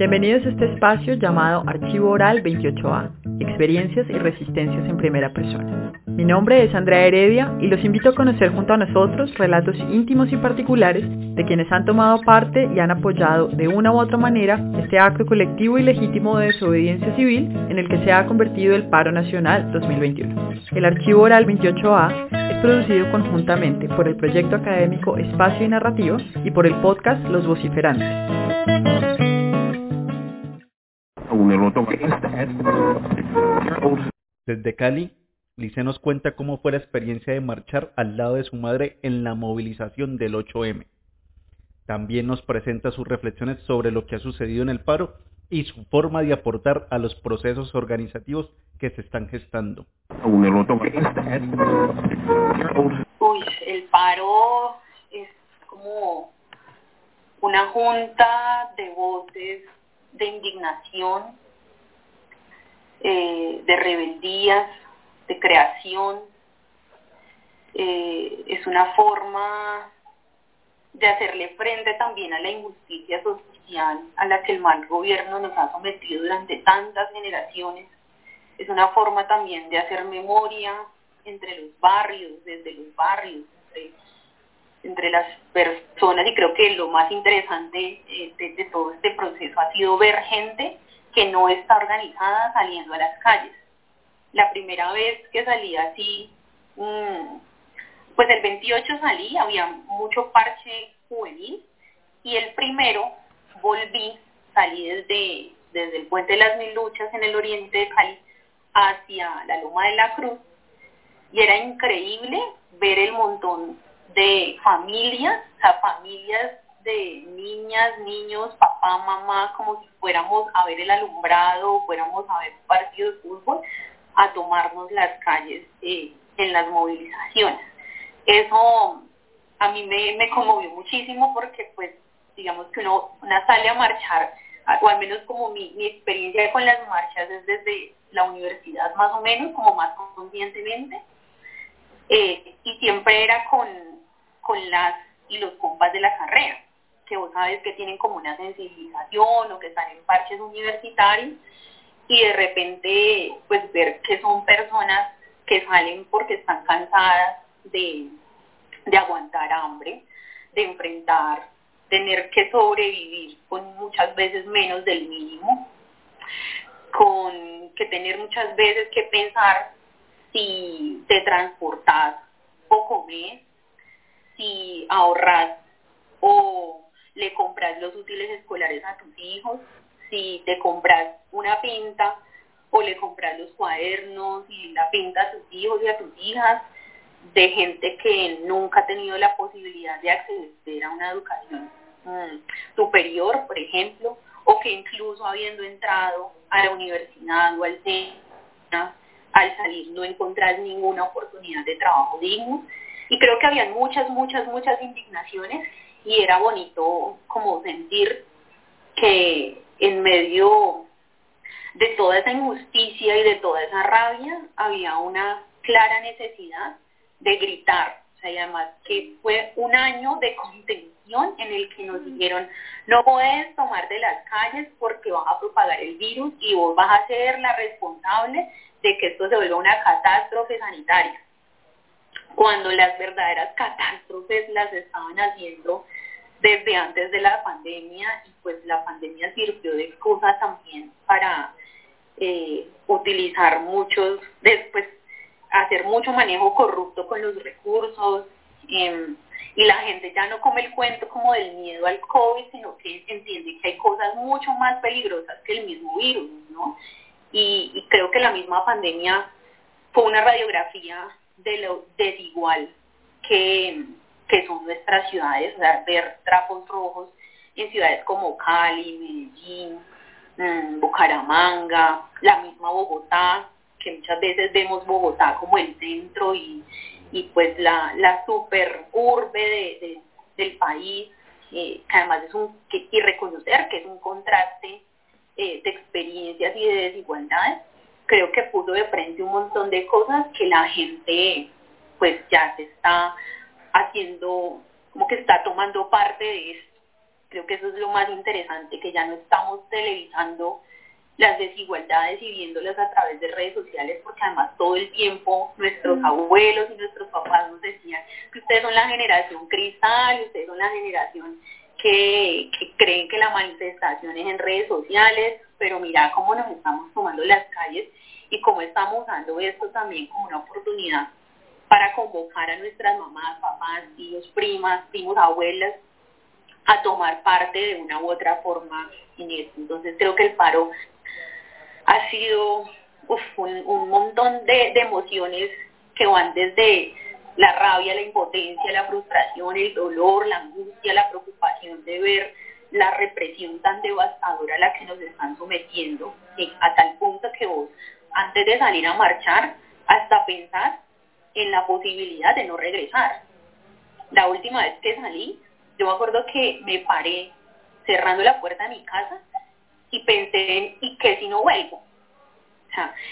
Bienvenidos a este espacio llamado Archivo Oral 28A, Experiencias y Resistencias en Primera Persona. Mi nombre es Andrea Heredia y los invito a conocer junto a nosotros relatos íntimos y particulares de quienes han tomado parte y han apoyado de una u otra manera este acto colectivo y legítimo de desobediencia civil en el que se ha convertido el paro nacional 2021. El Archivo Oral 28A es producido conjuntamente por el proyecto académico Espacio y Narrativa y por el podcast Los Vociferantes. Desde Cali, Lice nos cuenta cómo fue la experiencia de marchar al lado de su madre en la movilización del 8M. También nos presenta sus reflexiones sobre lo que ha sucedido en el paro y su forma de aportar a los procesos organizativos que se están gestando. Uy, el paro es como una junta de voces de indignación, eh, de rebeldías, de creación. Eh, es una forma de hacerle frente también a la injusticia social a la que el mal gobierno nos ha sometido durante tantas generaciones. Es una forma también de hacer memoria entre los barrios, desde los barrios, entre las personas y creo que lo más interesante eh, de, todo este proceso ha sido ver gente que no está organizada saliendo a las calles. La primera vez que salí así, mm, pues el 28 salí, había mucho parche juvenil y el primero volví, salí desde, desde el puente de las mil luchas en el oriente de Cali hacia la Loma de la Cruz y era increíble ver el montón de familias, o sea, familias de niñas, niños, papá, mamá, como si fuéramos a ver el alumbrado, fuéramos a ver un partido de fútbol, a tomarnos las calles eh, en las movilizaciones. Eso a mí me, me conmovió muchísimo porque pues digamos que uno una sale a marchar, o al menos como mi, mi experiencia con las marchas es desde la universidad más o menos, como más conscientemente, eh, y siempre era con, con las y los compas de la carrera, que vos sabes que tienen como una sensibilización o que están en parches universitarios y de repente pues ver que son personas que salen porque están cansadas de, de aguantar hambre, de enfrentar, tener que sobrevivir con muchas veces menos del mínimo, con que tener muchas veces que pensar si te transportas o comes, si ahorras o le compras los útiles escolares a tus hijos, si te compras una pinta o le compras los cuadernos y la pinta a tus hijos y a tus hijas, de gente que nunca ha tenido la posibilidad de acceder a una educación mm, superior, por ejemplo, o que incluso habiendo entrado a la universidad o al centro, al salir no encontrar ninguna oportunidad de trabajo digno, y creo que habían muchas, muchas, muchas indignaciones y era bonito como sentir que en medio de toda esa injusticia y de toda esa rabia había una clara necesidad de gritar. O sea, y además que fue un año de contención en el que nos dijeron, no puedes tomar de las calles porque vas a propagar el virus y vos vas a ser la responsable de que esto se vuelva una catástrofe sanitaria cuando las verdaderas catástrofes las estaban haciendo desde antes de la pandemia y pues la pandemia sirvió de excusa también para eh, utilizar muchos, después hacer mucho manejo corrupto con los recursos em, y la gente ya no come el cuento como del miedo al COVID, sino que entiende que hay cosas mucho más peligrosas que el mismo virus, ¿no? Y, y creo que la misma pandemia fue una radiografía de lo desigual que, que son nuestras ciudades, ver trapos rojos en ciudades como Cali, Medellín, mm, Bucaramanga, la misma Bogotá, que muchas veces vemos Bogotá como el centro y, y pues la, la super urbe de, del país, eh, que además es un, que, y reconocer que es un contraste eh, de experiencias y de desigualdades, creo que puso de frente un montón de cosas que la gente pues ya se está haciendo, como que está tomando parte de esto. Creo que eso es lo más interesante, que ya no estamos televisando las desigualdades y viéndolas a través de redes sociales, porque además todo el tiempo nuestros mm. abuelos y nuestros papás nos decían que ustedes son la generación cristal, ustedes son la generación que, que creen que la manifestación es en redes sociales, pero mira cómo nos estamos tomando las calles y cómo estamos usando esto también como una oportunidad para convocar a nuestras mamás, papás, tíos, primas, primos, abuelas a tomar parte de una u otra forma en esto. Entonces creo que el paro ha sido un, montón de, emociones que van desde la rabia, la impotencia, la frustración, el dolor, la angustia, la preocupación de ver la represión tan devastadora a la que nos están sometiendo, a tal punto que vos, antes de salir a marchar, hasta pensar en la posibilidad de no regresar. La última vez que salí, yo me acuerdo que me paré cerrando la puerta de mi casa y pensé en, ¿y qué si no vuelvo?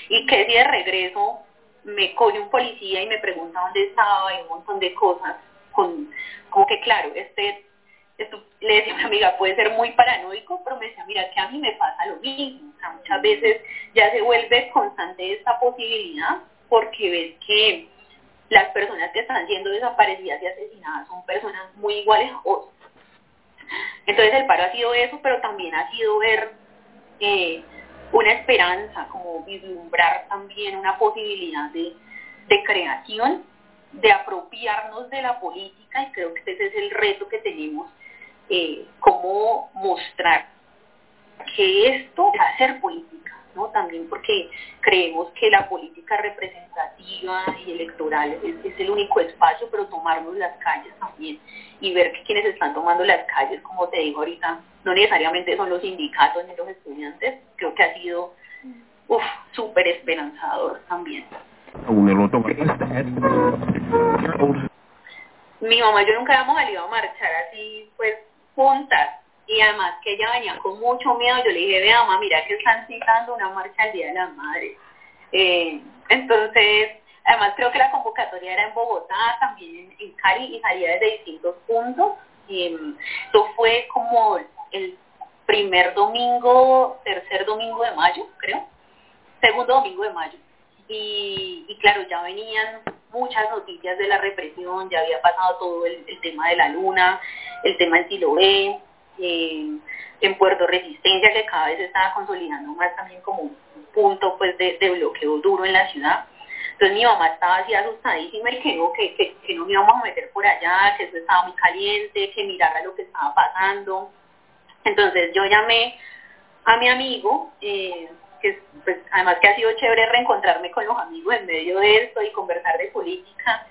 y que si de regreso me coge un policía y me pregunta dónde estaba y un montón de cosas, con, como que claro, este, esto le decía a mi amiga, puede ser muy paranoico, pero me decía, mira, que a mí me pasa lo mismo, o sea, muchas veces ya se vuelve constante esta posibilidad porque ves que las personas que están siendo desaparecidas y asesinadas son personas muy iguales a vos. Entonces el paro ha sido eso, pero también ha sido ver eh, una esperanza, como vislumbrar también una posibilidad de, de creación, de apropiarnos de la política, y creo que ese es el reto que tenemos, eh, cómo mostrar que esto va a ser política, ¿no? También porque creemos que la política representativa y electoral es, el único espacio, pero tomarnos las calles también y ver que quienes están tomando las calles, como te digo ahorita, no necesariamente son los sindicatos ni los estudiantes, creo que ha sido súper esperanzador también. Mi mamá y yo nunca habíamos salido a marchar así, pues, juntas, y además que ella venía con mucho miedo, yo le dije, vea mamá, mira que están citando una marcha al Día de las Madres. Eh, entonces, además creo que la convocatoria era en Bogotá, también en, Cali, y salía desde distintos puntos. Y, esto fue como el primer domingo, tercer domingo de mayo, creo, segundo domingo de mayo. Y, claro, ya venían muchas noticias de la represión, ya había pasado todo el, tema de la luna, el tema del Siloé, eh, en Puerto Resistencia, que cada vez estaba consolidando más también como un punto pues de, bloqueo duro en la ciudad. Entonces mi mamá estaba así asustadísima y que no, que, que, no me íbamos a meter por allá, que eso estaba muy caliente, que mirara lo que estaba pasando. Entonces yo llamé a mi amigo, eh, que pues, además que ha sido chévere reencontrarme con los amigos en medio de esto y conversar de política.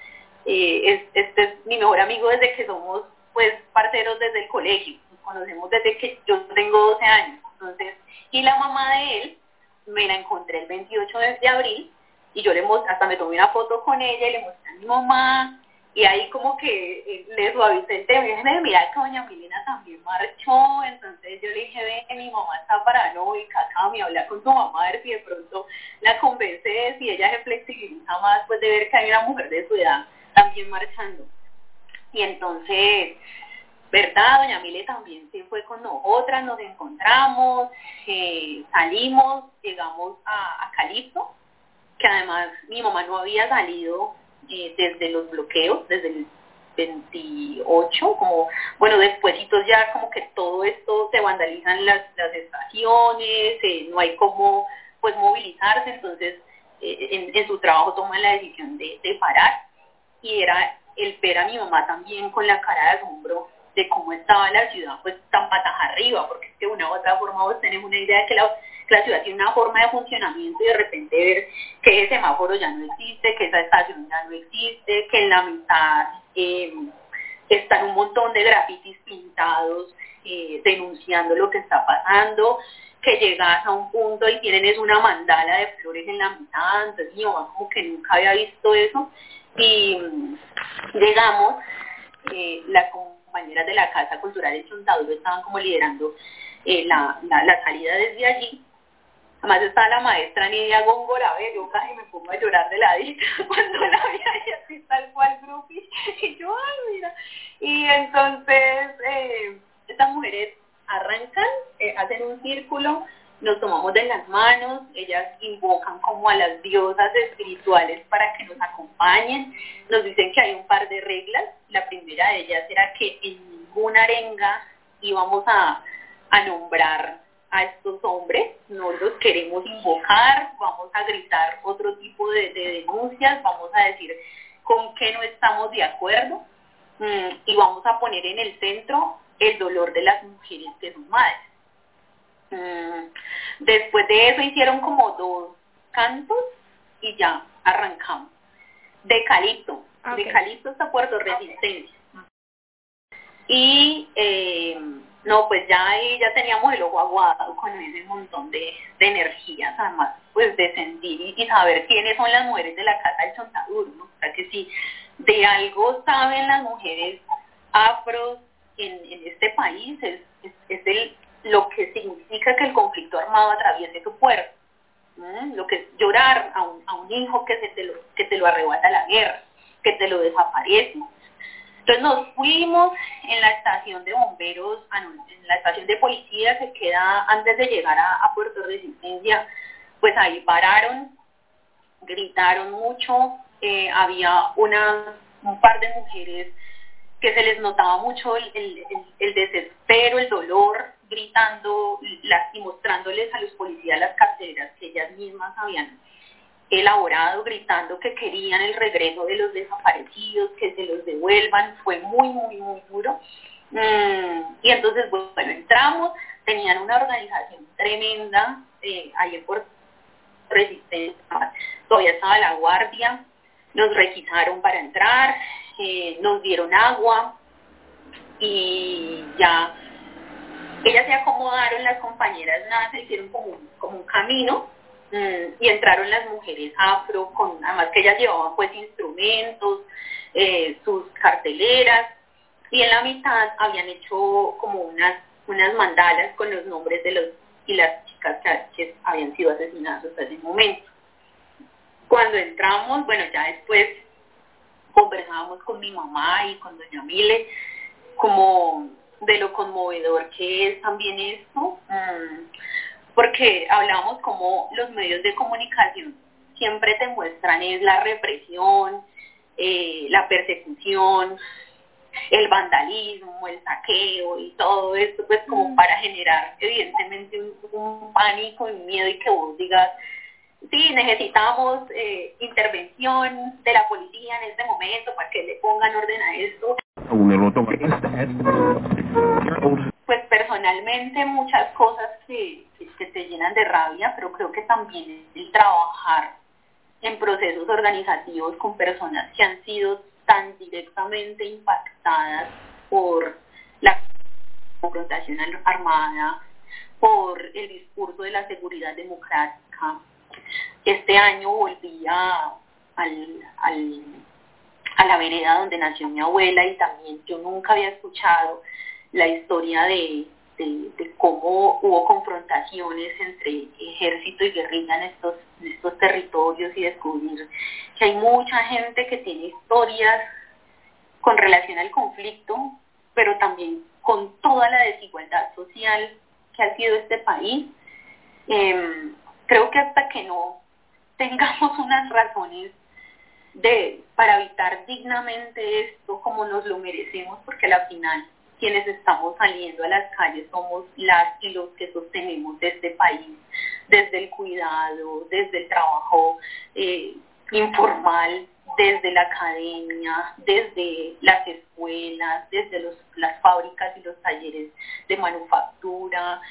Eh, este es mi mejor amigo desde que somos pues parceros desde el colegio, conocemos desde que yo tengo 12 años. Entonces, y la mamá de él me la encontré el 28 de abril y yo le mostré, hasta me tomé una foto con ella y le mostré a mi mamá y ahí como que eh, le suavicé el tema y mira que doña Milena también marchó, entonces yo le dije, ve que mi mamá está paranoica, me habla con tu mamá a ver si de pronto la convence, si ella se flexibiliza más, pues de ver que hay una mujer de su edad también marchando. Y entonces, ¿verdad? Doña Mile también se fue con nosotras, nos encontramos, eh, salimos, llegamos a, a Calipso, que además mi mamá no había salido eh, desde los bloqueos, desde el 28, como, bueno, despuesitos ya como que todo esto se vandalizan las, las estaciones, eh, no hay como pues movilizarse, entonces eh, en, su trabajo toman la decisión de, de parar. Y era el ver a mi mamá también con la cara de asombro de cómo estaba la ciudad pues tan patas arriba, porque es que de una u otra forma vos tenés una idea de que la la ciudad tiene una forma de funcionamiento y de repente ver que ese semáforo ya no existe, que esa estación ya no existe, que en la mitad eh, están un montón de grafitis pintados eh, denunciando lo que está pasando, que llegas a un punto y tienen una mandala de flores en la mitad, entonces mamá como que nunca había visto eso. Y llegamos, eh, las compañeras de la Casa Cultural de Chontaduro estaban como liderando eh, la, salida desde allí Además está la maestra Nidia Góngora, ve, yo casi me pongo a llorar de la cuando la vi ahí así tal cual grupi. Y yo, ay, mira. Y entonces, eh, estas mujeres arrancan, eh, hacen un círculo, nos tomamos de las manos, ellas invocan como a las diosas espirituales para que nos acompañen, nos dicen que hay un par de reglas, la primera de ellas era que en ninguna arenga íbamos a, a nombrar a estos hombres, no los queremos invocar, vamos a gritar otro tipo de, denuncias, vamos a decir con qué no estamos de acuerdo mm, y vamos a poner en el centro el dolor de las mujeres que son madres. Mm, después de eso hicieron como dos cantos y ya arrancamos. De Calipto, de Calipto hasta Puerto Resistencia. Y eh, no, pues ya ahí ya teníamos el ojo aguado con ese montón de, energías, además pues de sentir y, saber quiénes son las mujeres de la casa del Chontaduro, ¿no? O sea que si de algo saben las mujeres afros en, este país es, es, lo que significa que el conflicto armado atraviese tu puerta, lo que es llorar a un, a hijo que, se te lo, arrebata la guerra, que te lo desaparece, entonces nos fuimos en la estación de bomberos, ah, en la estación de policía que queda antes de llegar a, Puerto Resistencia, pues ahí pararon, gritaron mucho, eh, había una, un par de mujeres que se les notaba mucho el, desespero, el dolor, gritando y mostrándoles a los policías las carteras que ellas mismas habían elaborado gritando que querían el regreso de los desaparecidos, que se los devuelvan, fue muy, muy, muy duro. Mm, y entonces, bueno, entramos, tenían una organización tremenda, eh, ahí por Resistencia, todavía estaba la guardia, nos requisaron para entrar, eh, nos dieron agua y ya ellas se acomodaron, las compañeras nada, se hicieron como, como un camino Mm, y entraron las mujeres afro, con, además que ellas llevaban pues instrumentos, eh, sus carteleras, y en la mitad habían hecho como unas, unas mandalas con los nombres de los y las chicas que, habían sido asesinadas hasta ese momento. Cuando entramos, bueno, ya después conversábamos con mi mamá y con doña Mile, como de lo conmovedor que es también esto. Mm, porque hablamos como los medios de comunicación siempre te muestran es la represión, eh, la persecución, el vandalismo, el saqueo y todo esto, pues como mm. para generar evidentemente un, pánico y un miedo y que vos digas, sí, necesitamos eh, intervención de la policía en este momento para que le pongan orden a esto. Personalmente muchas cosas que, que te llenan de rabia, pero creo que también el trabajar en procesos organizativos con personas que han sido tan directamente impactadas por la confrontación armada, por el discurso de la seguridad democrática. Este año volví a, a la vereda donde nació mi abuela y también yo nunca había escuchado la historia de, de, cómo hubo confrontaciones entre ejército y guerrilla en estos, estos territorios y descubrir que hay mucha gente que tiene historias con relación al conflicto, pero también con toda la desigualdad social que ha sido este país. Em, creo que hasta que no tengamos unas razones de para habitar dignamente esto como nos lo merecemos, porque a la final quienes estamos saliendo a las calles somos las y los que sostenemos este país, desde el cuidado, desde el trabajo eh, informal, desde la academia, desde las escuelas, desde las fábricas y los talleres de manufactura,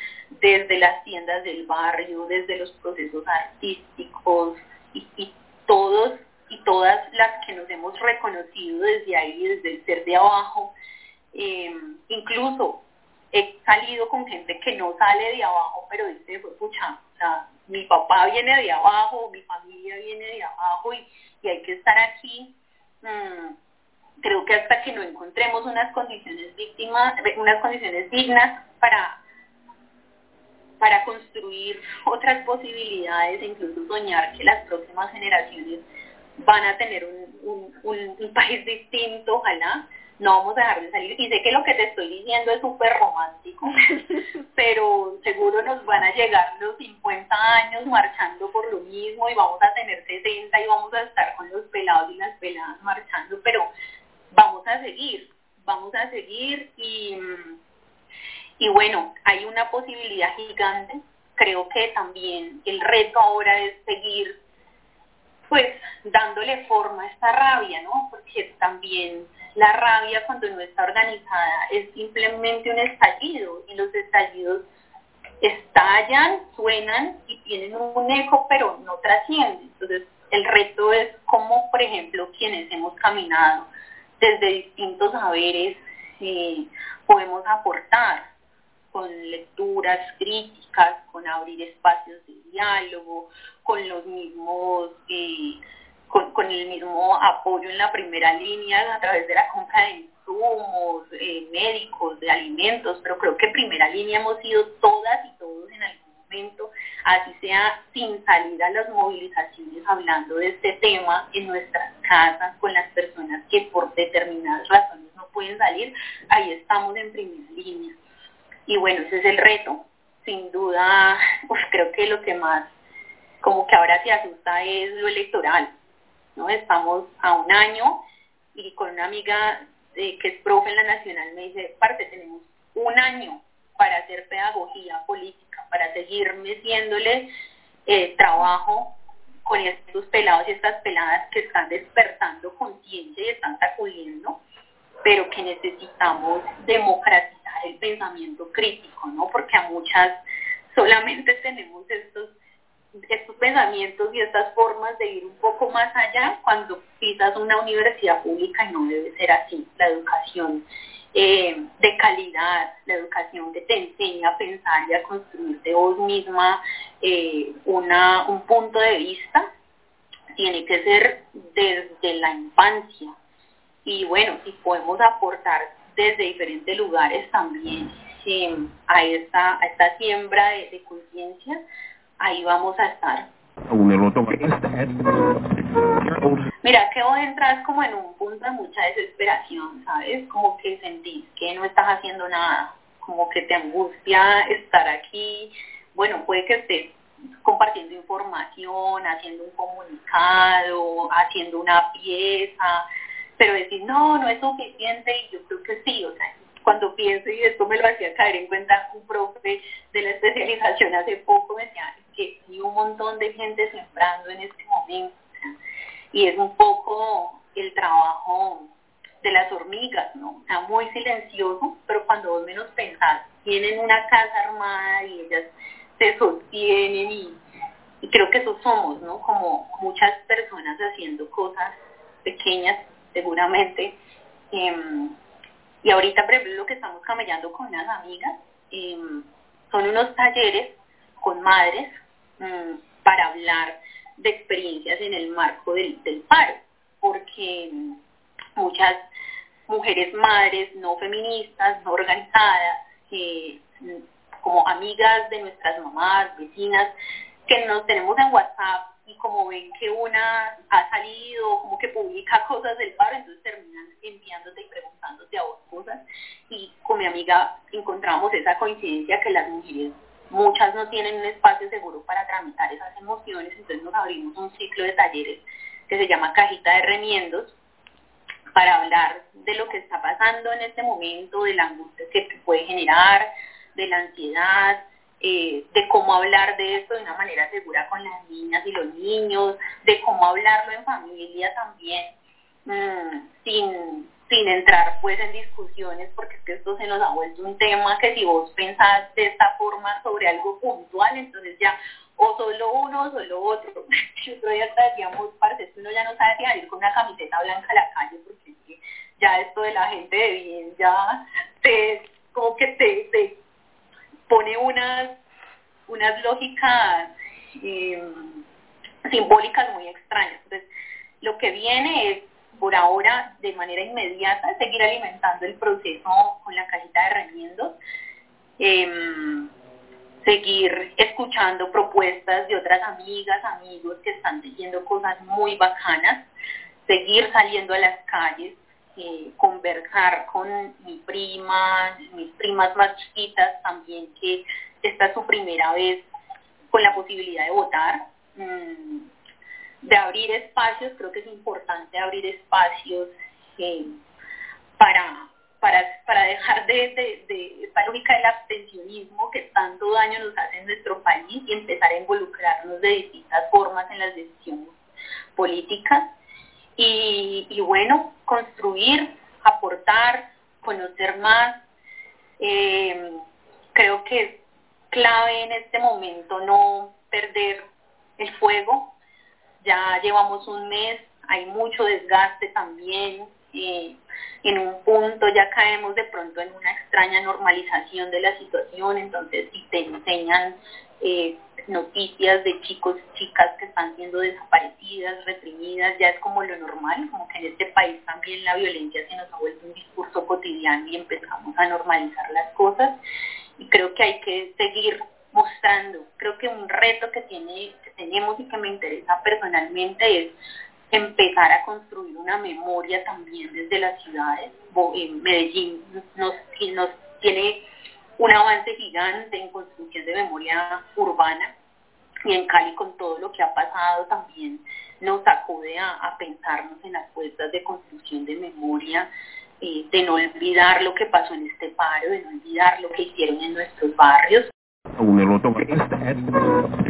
desde las tiendas del barrio, desde los procesos artísticos y, y todos y todas las que nos hemos reconocido desde ahí, desde el ser de abajo, eh, incluso he salido con gente que no sale de abajo, pero dice, pues pucha, o sea, mi papá viene de abajo, mi familia viene de abajo y, hay que estar aquí. Mm, creo que hasta que no encontremos unas condiciones víctimas, unas condiciones dignas para para construir otras posibilidades incluso soñar que las próximas generaciones van a tener un, un, país distinto, ojalá, no vamos a dejar de salir. Y sé que lo que te estoy diciendo es súper romántico, llegar los 50 años marchando por lo mismo y vamos a tener 60 y vamos a estar con los pelados y las peladas marchando, pero vamos a seguir, vamos a seguir y, y bueno, hay una posibilidad gigante. Creo que también el reto ahora es seguir pues dándole forma a esta rabia, ¿no? Porque también la rabia cuando no está organizada es simplemente un estallido y los estallidos estallan, suenan y tienen un eco pero no trascienden. Entonces el reto es cómo, por ejemplo, quienes hemos caminado desde distintos saberes eh, podemos aportar con lecturas críticas, con abrir espacios de diálogo, con los mismos, eh, con, el mismo apoyo en la primera línea a través de la compra de insumos, eh, médicos, de alimentos, pero creo que primera línea hemos sido todas y todos en algún momento, así sea sin salir a las movilizaciones hablando de este tema en nuestras casas con las personas que por determinadas razones no pueden salir, ahí estamos en primera línea. Y bueno, ese es el reto. Sin duda, creo que lo que más como que ahora se asusta es lo electoral. ¿no? Estamos a un año y con una amiga eh, que es profe en la Nacional me dice, parte, tenemos un año para hacer pedagogía política, para seguir metiéndole eh, trabajo con estos pelados y estas peladas que están despertando conciencia y están sacudiendo, pero que necesitamos democratizar el pensamiento crítico, ¿no? Porque a muchas solamente tenemos estos estos pensamientos y estas formas de ir un poco más allá cuando pisas una universidad pública y no debe ser así. La educación eh, de calidad, la educación que te enseña a pensar y a construirte vos misma eh, una, un punto de vista, tiene que ser desde la infancia. Y bueno, si podemos aportar desde diferentes lugares también eh, a, esta, a esta siembra de, conciencia, ahí vamos a estar. Mira que vos entras como en un punto de mucha desesperación, ¿sabes? Como que sentís que no estás haciendo nada, como que te angustia estar aquí. Bueno, puede que estés compartiendo información, haciendo un comunicado, haciendo una pieza, pero decir, no, no es suficiente y yo creo que sí, o sea, cuando pienso y esto me lo hacía caer en cuenta un profe de la especialización hace poco, me decía que hay un montón de gente sembrando en este momento, y es un poco el trabajo de las hormigas, ¿no? O sea, muy silencioso, pero cuando vos menos pensás, tienen una casa armada y ellas se sostienen y, y creo que eso somos, ¿no? Como muchas personas haciendo cosas pequeñas seguramente. Em, y ahorita, por lo que estamos camellando con unas amigas em, son unos talleres con madres mm, para hablar de experiencias en el marco del, del paro, porque muchas mujeres madres no feministas, no organizadas, como amigas de nuestras mamás, vecinas, que nos tenemos en WhatsApp y como ven que una ha salido, como que publica cosas del paro, entonces terminan enviándote y preguntándote a vos cosas. Y con mi amiga encontramos esa coincidencia que las mujeres, muchas no tienen un espacio seguro para tramitar esas emociones, entonces nos abrimos un ciclo de talleres que se llama Cajita de Remiendos para hablar de lo que está pasando en este momento, de la angustia que puede generar, de la ansiedad, eh, de cómo hablar de esto de una manera segura con las niñas y los niños, de cómo hablarlo en familia también, mm, sin, sin entrar pues en discusiones, porque es que esto se nos ha vuelto un tema que si vos pensás de esta forma sobre algo puntual, entonces ya o solo uno o solo otro. Otro día decíamos, parece que uno ya no sabe salir con una camiseta blanca a la calle, porque ya esto de la gente de bien ya te, como que te, te pone unas, unas lógicas em, simbólicas muy extrañas. Entonces, lo que viene es, por ahora, de manera inmediata, seguir alimentando el proceso con la cajita de remiendos, em, seguir escuchando propuestas de otras amigas, amigos que están diciendo cosas muy bacanas, seguir saliendo a las calles, eh, conversar con mi prima, mis primas más chiquitas también, que esta es su primera vez con la posibilidad de votar, mm, de abrir espacios, creo que es importante abrir espacios eh, para, para, para dejar de, de, de esta lógica del abstencionismo que tanto daño nos hace en nuestro país y empezar a involucrarnos de distintas formas en las decisiones políticas. Y, bueno, construir, aportar, conocer más. Eh, creo que es clave en este momento no perder el fuego. Ya llevamos un mes, hay mucho desgaste también, en un punto ya caemos de pronto en una extraña normalización de la situación, entonces si te enseñan eh, noticias de chicos, chicas que están siendo desaparecidas, reprimidas, ya es como lo normal, como que en este país también la violencia se nos ha vuelto un discurso cotidiano y empezamos a normalizar las cosas y creo que hay que seguir mostrando. Creo que un reto que tiene tenemos y que me interesa personalmente es empezar a construir una memoria también desde las ciudades. Medellín nos, nos tiene un avance gigante en construcción de memoria urbana y en Cali con todo lo que ha pasado también nos acude a, pensarnos en las puertas de construcción de memoria, eh, de no olvidar lo que pasó en este paro, de no olvidar lo que hicieron en nuestros barrios.